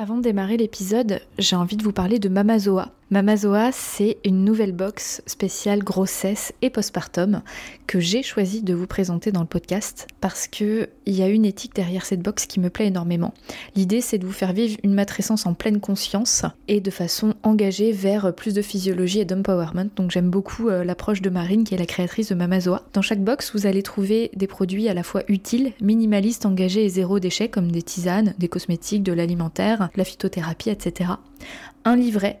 Avant de démarrer l'épisode, j'ai envie de vous parler de Mamazoa. Mamazoa, c'est une nouvelle box spéciale grossesse et postpartum que j'ai choisi de vous présenter dans le podcast parce que il y a une éthique derrière cette box qui me plaît énormément. L'idée, c'est de vous faire vivre une matrescence en pleine conscience et de façon engagée vers plus de physiologie et d'empowerment. Donc j'aime beaucoup euh, l'approche de Marine qui est la créatrice de Mamazoa. Dans chaque box, vous allez trouver des produits à la fois utiles, minimalistes, engagés et zéro déchet comme des tisanes, des cosmétiques, de l'alimentaire, la phytothérapie, etc. Un livret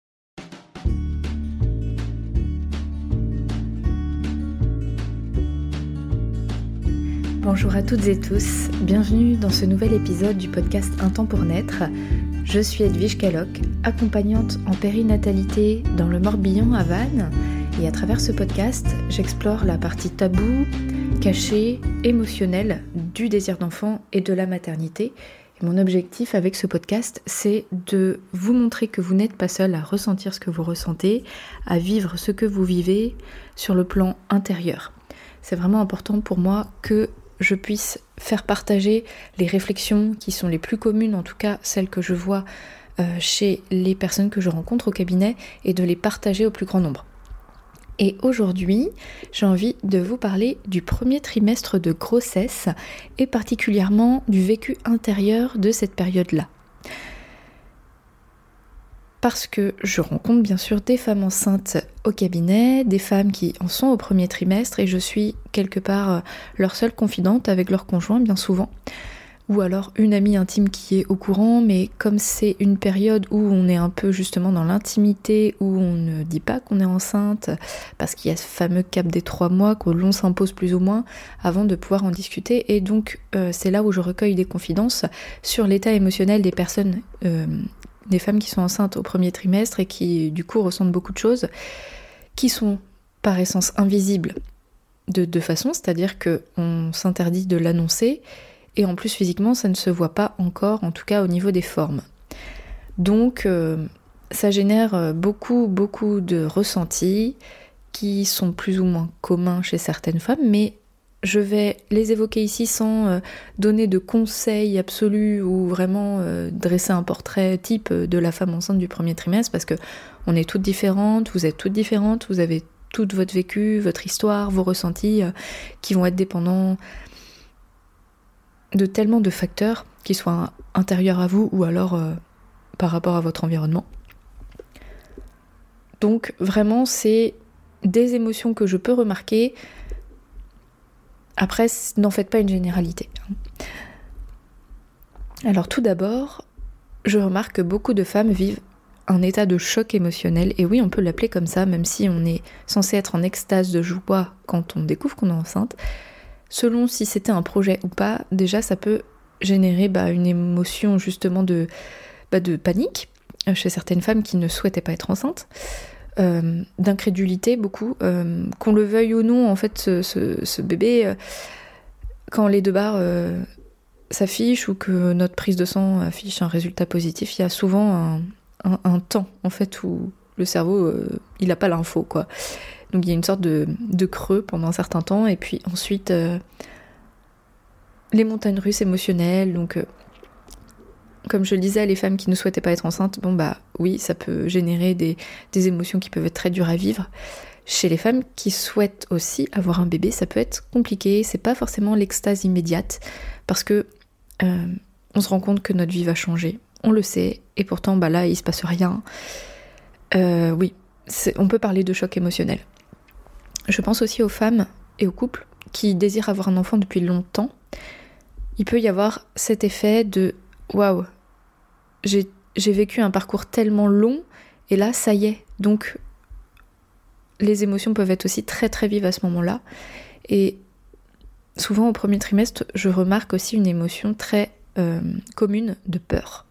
Bonjour à toutes et tous, bienvenue dans ce nouvel épisode du podcast Un temps pour naître. Je suis Edwige Caloc, accompagnante en périnatalité dans le Morbihan à Vannes, et à travers ce podcast, j'explore la partie taboue, cachée, émotionnelle du désir d'enfant et de la maternité. Mon objectif avec ce podcast, c'est de vous montrer que vous n'êtes pas seul à ressentir ce que vous ressentez, à vivre ce que vous vivez sur le plan intérieur. C'est vraiment important pour moi que je puisse faire partager les réflexions qui sont les plus communes, en tout cas celles que je vois euh, chez les personnes que je rencontre au cabinet, et de les partager au plus grand nombre. Et aujourd'hui, j'ai envie de vous parler du premier trimestre de grossesse et particulièrement du vécu intérieur de cette période-là parce que je rencontre bien sûr des femmes enceintes au cabinet, des femmes qui en sont au premier trimestre et je suis quelque part euh, leur seule confidente avec leur conjoint bien souvent. Ou alors une amie intime qui est au courant, mais comme c'est une période où on est un peu justement dans l'intimité, où on ne dit pas qu'on est enceinte, parce qu'il y a ce fameux cap des trois mois que l'on s'impose plus ou moins avant de pouvoir en discuter. Et donc euh, c'est là où je recueille des confidences sur l'état émotionnel des personnes euh, des femmes qui sont enceintes au premier trimestre et qui du coup ressentent beaucoup de choses, qui sont par essence invisibles de deux façons, c'est-à-dire qu'on s'interdit de l'annoncer, et en plus physiquement ça ne se voit pas encore, en tout cas au niveau des formes. Donc euh, ça génère euh, beaucoup, beaucoup de ressentis qui sont plus ou moins communs chez certaines femmes, mais je vais les évoquer ici sans euh, donner de conseils absolus ou vraiment euh, dresser un portrait type de la femme enceinte du premier trimestre parce que on est toutes différentes, vous êtes toutes différentes, vous avez tout votre vécu, votre histoire, vos ressentis euh, qui vont être dépendants de tellement de facteurs qui soient intérieurs à vous ou alors par rapport à votre environnement. Donc vraiment c'est des émotions que je peux remarquer après, n'en faites pas une généralité. Alors tout d'abord, je remarque que beaucoup de femmes vivent un état de choc émotionnel, et oui, on peut l'appeler comme ça, même si on est censé être en extase de joie quand on découvre qu'on est enceinte. Selon si c'était un projet ou pas, déjà ça peut générer bah, une émotion justement de, bah, de panique chez certaines femmes qui ne souhaitaient pas être enceintes. Euh, d'incrédulité beaucoup. Euh, qu'on le veuille ou non, en fait, ce, bébé, euh, quand les deux barres s'affichent ou que notre prise de sang affiche un résultat positif, il y a souvent un, temps, en fait, où le cerveau, il n'a pas l'info, quoi. Donc il y a une sorte de, de, creux pendant un certain temps, et puis ensuite, les montagnes russes émotionnelles, donc comme je le disais, les femmes qui ne souhaitaient pas être enceintes, bon bah oui, ça peut générer des, émotions qui peuvent être très dures à vivre. Chez les femmes qui souhaitent aussi avoir un bébé, ça peut être compliqué, c'est pas forcément l'extase immédiate, parce que euh, on se rend compte que notre vie va changer, on le sait, et pourtant bah là il se passe rien. Euh, oui, on peut parler de choc émotionnel. Je pense aussi aux femmes et aux couples qui désirent avoir un enfant depuis longtemps. Il peut y avoir cet effet de waouh, j'ai vécu un parcours tellement long, et là, ça y est. Donc, les émotions peuvent être aussi très très vives à ce moment-là. Et souvent au premier trimestre, je remarque aussi une émotion très euh, commune de peur.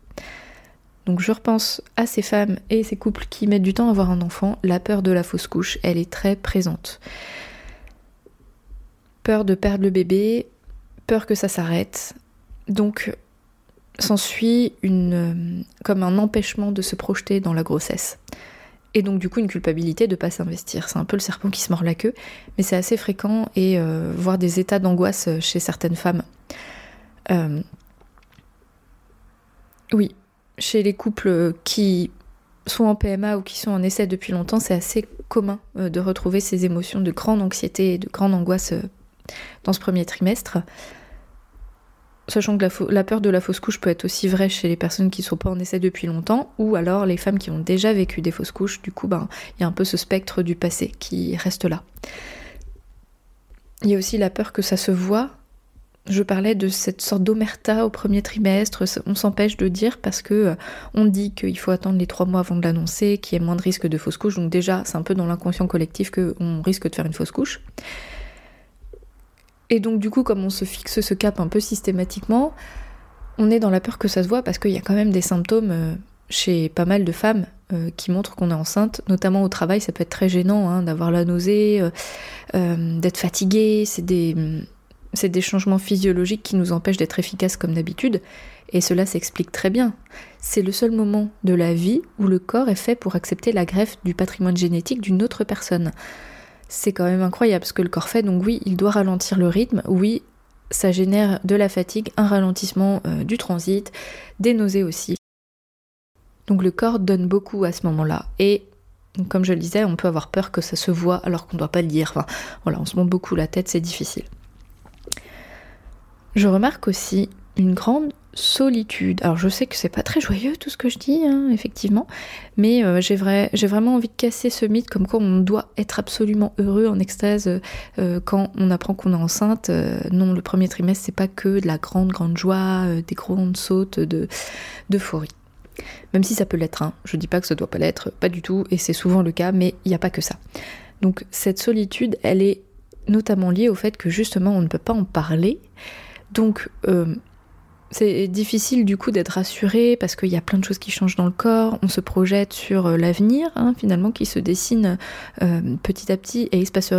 Donc je repense à ces femmes et ces couples qui mettent du temps à avoir un enfant, la peur de la fausse couche, elle est très présente. Peur de perdre le bébé, peur que ça s'arrête. Donc s'ensuit une comme un empêchement de se projeter dans la grossesse. Et donc du coup une culpabilité de pas s'investir. C'est un peu le serpent qui se mord la queue, mais c'est assez fréquent et euh, voir des états d'angoisse chez certaines femmes. Euh, oui, chez les couples qui sont en PMA ou qui sont en essai depuis longtemps, c'est assez commun euh, de retrouver ces émotions de grande anxiété et de grande angoisse dans ce premier trimestre. Sachant que la, peur de la fausse couche peut être aussi vraie chez les personnes qui ne sont pas en essai depuis longtemps, ou alors les femmes qui ont déjà vécu des fausses couches, du coup, ben, il y a un peu ce spectre du passé qui reste là. Il y a aussi la peur que ça se voit. Je parlais de cette sorte d'omerta au premier trimestre, on s'empêche de dire parce que euh, on dit qu'il faut attendre les trois mois avant de l'annoncer, qu'il y ait moins de risque de fausse couche, donc déjà c'est un peu dans l'inconscient collectif qu'on risque de faire une fausse couche. Et donc du coup, comme on se fixe ce cap un peu systématiquement, on est dans la peur que ça se voit parce qu'il y a quand même des symptômes euh, chez pas mal de femmes euh, qui montrent qu'on est enceinte, notamment au travail, ça peut être très gênant hein, d'avoir la nausée, euh, d'être fatigué, c'est des, c'est des changements physiologiques qui nous empêchent d'être efficaces comme d'habitude, et cela s'explique très bien. C'est le seul moment de la vie où le corps est fait pour accepter la greffe du patrimoine génétique d'une autre personne c'est quand même incroyable ce que le corps fait. Donc oui, il doit ralentir le rythme. Oui, ça génère de la fatigue, un ralentissement euh, du transit, des nausées aussi. Donc le corps donne beaucoup à ce moment-là. Et comme je le disais, on peut avoir peur que ça se voit alors qu'on ne doit pas le dire. Enfin, voilà, on se monte beaucoup la tête, c'est difficile. Je remarque aussi une grande solitude. Alors je sais que c'est pas très joyeux tout ce que je dis, hein, effectivement, mais euh, j'ai, vraiment envie de casser ce mythe comme quoi on doit être absolument heureux, en extase, euh, quand on apprend qu'on est enceinte. Euh, non, le premier trimestre, c'est pas que de la grande, grande joie, des grandes sautes de, d'euphorie. Même si ça peut l'être, hein. je dis pas que ça doit pas l'être, pas du tout, et c'est souvent le cas, mais il n'y a pas que ça. Donc cette solitude, elle est notamment liée au fait que justement on ne peut pas en parler. Donc c'est difficile du coup d'être rassuré parce qu'il y a plein de choses qui changent dans le corps, on se projette sur euh, l'avenir hein, finalement qui se dessine euh, petit à petit et il se passe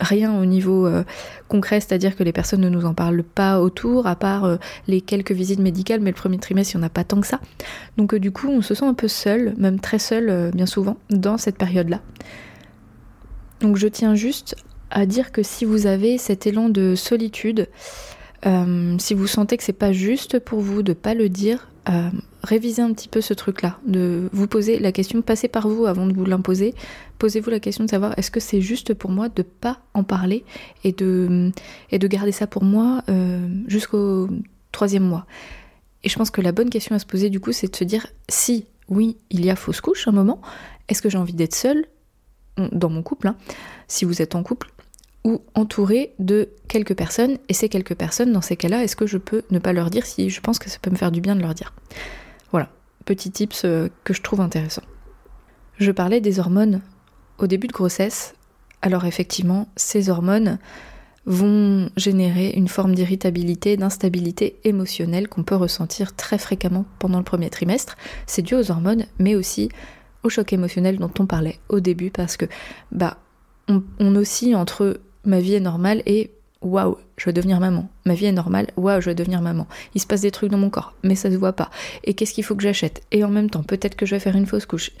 rien au niveau euh, concret, c'est-à-dire que les personnes ne nous en parlent pas autour, à part les quelques visites médicales, mais le premier trimestre, il n'y en a pas tant que ça. Donc du coup, on se sent un peu seul, même très seul bien souvent, dans cette période-là. Donc je tiens juste à dire que si vous avez cet élan de solitude, euh, si vous sentez que c'est pas juste pour vous de pas le dire, euh, révisez un petit peu ce truc-là, de vous poser la question, passez par vous avant de vous l'imposer, posez-vous la question de savoir est-ce que c'est juste pour moi de pas en parler et de, garder ça pour moi euh, jusqu'au troisième mois? Et je pense que la bonne question à se poser du coup, c'est de se dire si oui, il y a fausse couche un moment, est-ce que j'ai envie d'être seule dans mon couple, hein, si vous êtes en couple, ou entouré de quelques personnes. Et ces quelques personnes, dans ces cas-là, est-ce que je peux ne pas leur dire si je pense que ça peut me faire du bien de leur dire? Voilà, petit tips euh, que je trouve intéressant. Je parlais des hormones au début de grossesse. Alors effectivement, ces hormones vont générer une forme d'irritabilité, d'instabilité émotionnelle qu'on peut ressentir très fréquemment pendant le premier trimestre. C'est dû aux hormones, mais aussi au choc émotionnel dont on parlait au début, parce que bah on oscille entre ma vie est normale et waouh, je vais devenir maman. Ma vie est normale, waouh, je vais devenir maman. Il se passe des trucs dans mon corps, mais ça se voit pas. Et qu'est-ce qu'il faut que j'achète? Et en même temps, peut-être que je vais faire une fausse couche.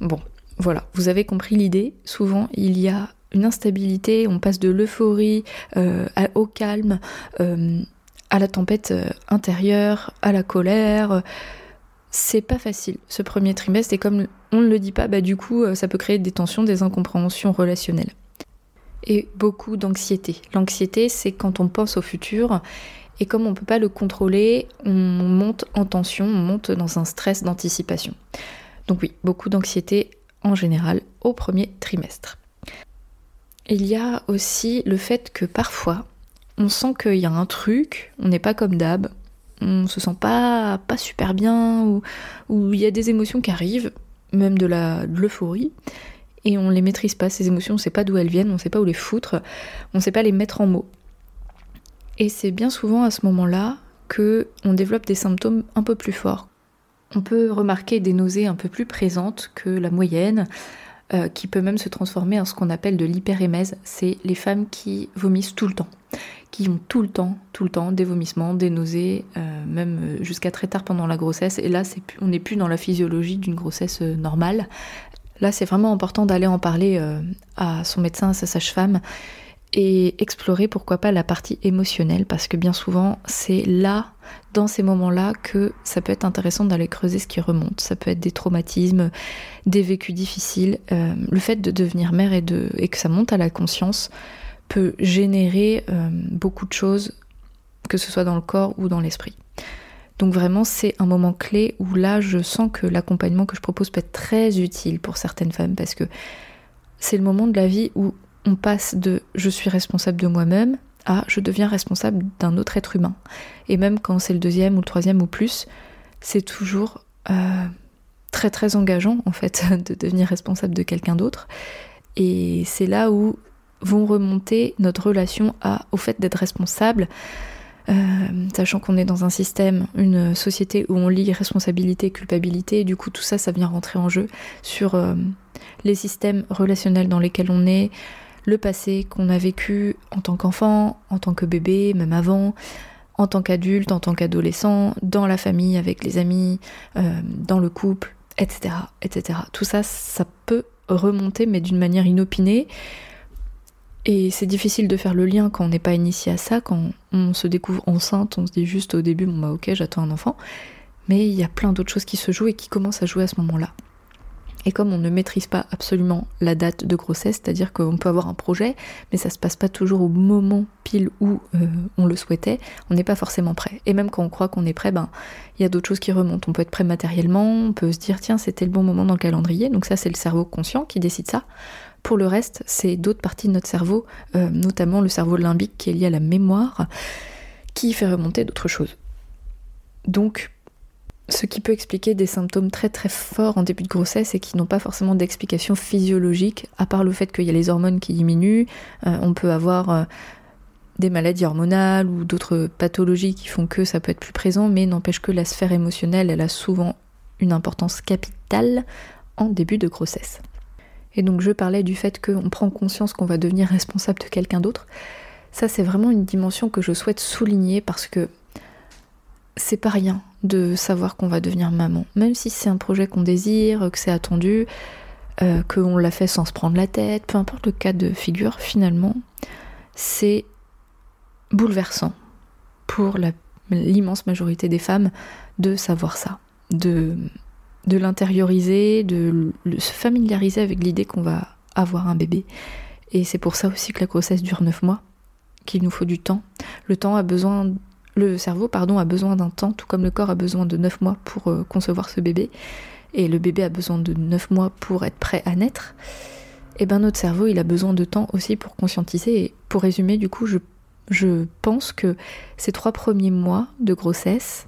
Bon, voilà, vous avez compris l'idée. Souvent, il y a une instabilité, on passe de l'euphorie euh, au calme, euh, à la tempête euh, intérieure, à la colère. C'est pas facile ce premier trimestre et comme on ne le dit pas, bah du coup ça peut créer des tensions, des incompréhensions relationnelles et beaucoup d'anxiété. L'anxiété, c'est quand on pense au futur et comme on ne peut pas le contrôler, on monte en tension, on monte dans un stress d'anticipation. Donc oui, beaucoup d'anxiété en général au premier trimestre. Il y a aussi le fait que parfois, on sent qu'il y a un truc, on n'est pas comme d'hab, on se sent pas, pas super bien, ou, il y a des émotions qui arrivent, même de l'euphorie, et on les maîtrise pas, ces émotions, on sait pas d'où elles viennent, on sait pas où les foutre, on sait pas les mettre en mots. Et c'est bien souvent à ce moment-là que on développe des symptômes un peu plus forts. On peut remarquer des nausées un peu plus présentes que la moyenne, euh, qui peut même se transformer en ce qu'on appelle de l'hyperémèse. C'est les femmes qui vomissent tout le temps, qui ont tout le temps, tout le temps des vomissements, des nausées, euh, même jusqu'à très tard pendant la grossesse. Et là, on n'est plus dans la physiologie d'une grossesse euh, normale. Là, c'est vraiment important d'aller en parler à son médecin, à sa sage-femme, et explorer pourquoi pas la partie émotionnelle parce que bien souvent c'est là dans ces moments-là que ça peut être intéressant d'aller creuser ce qui remonte. Ça peut être des traumatismes, des vécus difficiles. Euh, le fait de devenir mère et, de, et que ça monte à la conscience peut générer euh, beaucoup de choses, que ce soit dans le corps ou dans l'esprit. Donc vraiment c'est un moment clé où là je sens que l'accompagnement que je propose peut être très utile pour certaines femmes parce que c'est le moment de la vie où on passe de je suis responsable de moi-même à je deviens responsable d'un autre être humain. Et même quand c'est le deuxième ou le troisième ou plus, c'est toujours euh, très très engageant en fait de devenir responsable de quelqu'un d'autre. Et c'est là où vont remonter notre relation au fait d'être responsable, euh, sachant qu'on est dans un système, une société où on lit responsabilité, culpabilité, et du coup tout ça, ça vient rentrer en jeu sur euh, les systèmes relationnels dans lesquels on est, le passé qu'on a vécu en tant qu'enfant, en tant que bébé, même avant, en tant qu'adulte, en tant qu'adolescent, dans la famille, avec les amis, euh, dans le couple, etc., etc. Tout ça, ça peut remonter, mais d'une manière inopinée. Et c'est difficile de faire le lien quand on n'est pas initié à ça, quand on se découvre enceinte, on se dit juste au début, bon bah ok, j'attends un enfant. Mais il y a plein d'autres choses qui se jouent et qui commencent à jouer à ce moment-là. Et comme on ne maîtrise pas absolument la date de grossesse, c'est-à-dire qu'on peut avoir un projet, mais ça se passe pas toujours au moment pile où euh, on le souhaitait, on n'est pas forcément prêt. Et même quand on croit qu'on est prêt, ben il y a d'autres choses qui remontent. On peut être prêt matériellement, on peut se dire tiens c'était le bon moment dans le calendrier, donc ça c'est le cerveau conscient qui décide ça. Pour le reste, c'est d'autres parties de notre cerveau, euh, notamment le cerveau limbique qui est lié à la mémoire, qui fait remonter d'autres choses. Donc ce qui peut expliquer des symptômes très très forts en début de grossesse et qui n'ont pas forcément d'explication physiologique, à part le fait qu'il y a les hormones qui diminuent, euh, on peut avoir euh, des maladies hormonales ou d'autres pathologies qui font que ça peut être plus présent, mais n'empêche que la sphère émotionnelle, elle a souvent une importance capitale en début de grossesse. Et donc je parlais du fait qu'on prend conscience qu'on va devenir responsable de quelqu'un d'autre. Ça c'est vraiment une dimension que je souhaite souligner parce que c'est pas rien de savoir qu'on va devenir maman. Même si c'est un projet qu'on désire, que c'est attendu, euh, qu'on l'a fait sans se prendre la tête, peu importe le cas de figure, finalement, c'est bouleversant pour l'immense majorité des femmes de savoir ça, de, de l'intérioriser, de, se familiariser avec l'idée qu'on va avoir un bébé. Et c'est pour ça aussi que la grossesse dure 9 mois, qu'il nous faut du temps. Le temps a besoin le cerveau pardon, a besoin d'un temps, tout comme le corps a besoin de 9 mois pour euh, concevoir ce bébé, et le bébé a besoin de 9 mois pour être prêt à naître, et eh ben notre cerveau il a besoin de temps aussi pour conscientiser. Et pour résumer, du coup, je, pense que ces trois premiers mois de grossesse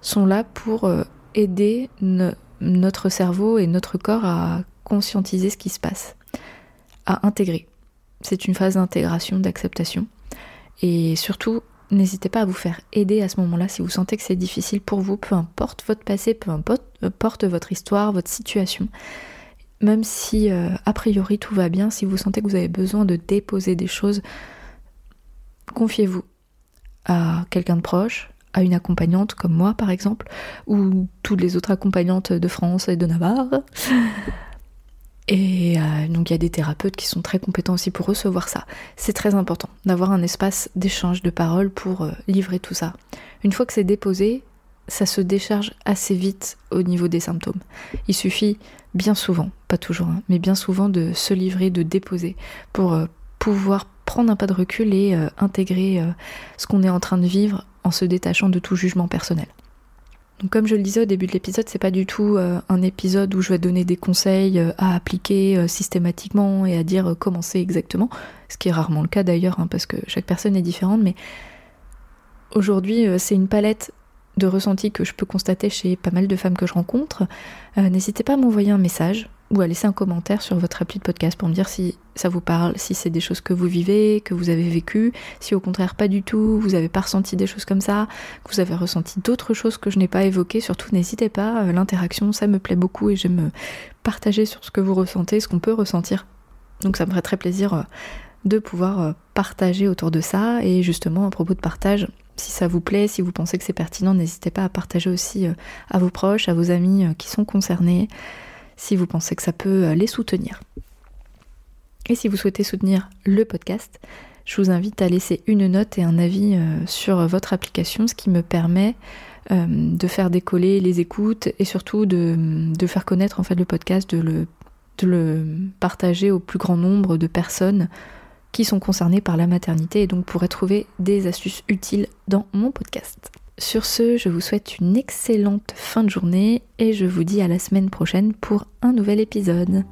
sont là pour euh, aider notre cerveau et notre corps à conscientiser ce qui se passe, à intégrer. C'est une phase d'intégration, d'acceptation. Et surtout, N'hésitez pas à vous faire aider à ce moment-là si vous sentez que c'est difficile pour vous, peu importe votre passé, peu importe votre histoire, votre situation. Même si euh, a priori tout va bien, si vous sentez que vous avez besoin de déposer des choses, confiez-vous à quelqu'un de proche, à une accompagnante comme moi par exemple, ou toutes les autres accompagnantes de France et de Navarre. Et euh, donc il y a des thérapeutes qui sont très compétents aussi pour recevoir ça. C'est très important d'avoir un espace d'échange de paroles pour euh, livrer tout ça. Une fois que c'est déposé, ça se décharge assez vite au niveau des symptômes. Il suffit bien souvent, pas toujours, hein, mais bien souvent de se livrer, de déposer pour euh, pouvoir prendre un pas de recul et intégrer ce qu'on est en train de vivre en se détachant de tout jugement personnel. Donc comme je le disais au début de l'épisode, c'est pas du tout euh, un épisode où je vais donner des conseils euh, à appliquer euh, systématiquement et à dire comment c'est exactement, ce qui est rarement le cas d'ailleurs, hein, parce que chaque personne est différente, mais aujourd'hui c'est une palette de ressentis que je peux constater chez pas mal de femmes que je rencontre. N'hésitez pas à m'envoyer un message ou à laisser un commentaire sur votre appli de podcast pour me dire si ça vous parle, si c'est des choses que vous vivez, que vous avez vécues, si au contraire pas du tout, vous n'avez pas ressenti des choses comme ça, que vous avez ressenti d'autres choses que je n'ai pas évoquées, surtout n'hésitez pas, euh, l'interaction ça me plaît beaucoup et j'aime partager sur ce que vous ressentez, ce qu'on peut ressentir. Donc ça me ferait très plaisir euh, de pouvoir euh, partager autour de ça et justement à propos de partage, si ça vous plaît, si vous pensez que c'est pertinent, n'hésitez pas à partager aussi à vos proches, à vos amis qui sont concernés si vous pensez que ça peut euh, les soutenir. Et si vous souhaitez soutenir le podcast, je vous invite à laisser une note et un avis euh, sur votre application, ce qui me permet euh, de faire décoller les écoutes et surtout de, faire connaître en le podcast, de le partager au plus grand nombre de personnes qui sont concernées par la maternité et donc pourraient trouver des astuces utiles dans mon podcast. Sur ce, je vous souhaite une excellente fin de journée et je vous dis à la semaine prochaine pour un nouvel épisode.